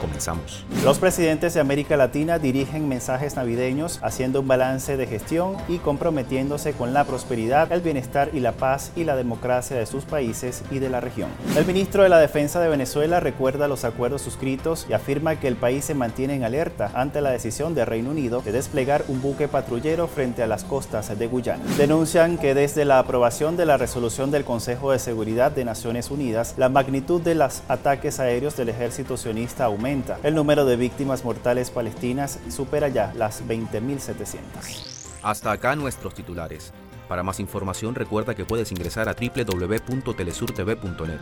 Comenzamos. Los presidentes de América Latina dirigen mensajes navideños haciendo un balance de gestión y comprometiéndose con la prosperidad, el bienestar y la paz y la democracia de sus países y de la región. El ministro de la Defensa de Venezuela recuerda los acuerdos suscritos y afirma que el país se mantiene en alerta ante la decisión del Reino Unido de desplegar un buque patrullero frente a las costas de Guyana. Denuncian que desde la aprobación de la resolución del Consejo de Seguridad de Naciones Unidas, la magnitud de los ataques aéreos del ejército sionista aumenta el número de víctimas mortales palestinas supera ya las 20.700. Hasta acá nuestros titulares. Para más información recuerda que puedes ingresar a www.telesurtv.net.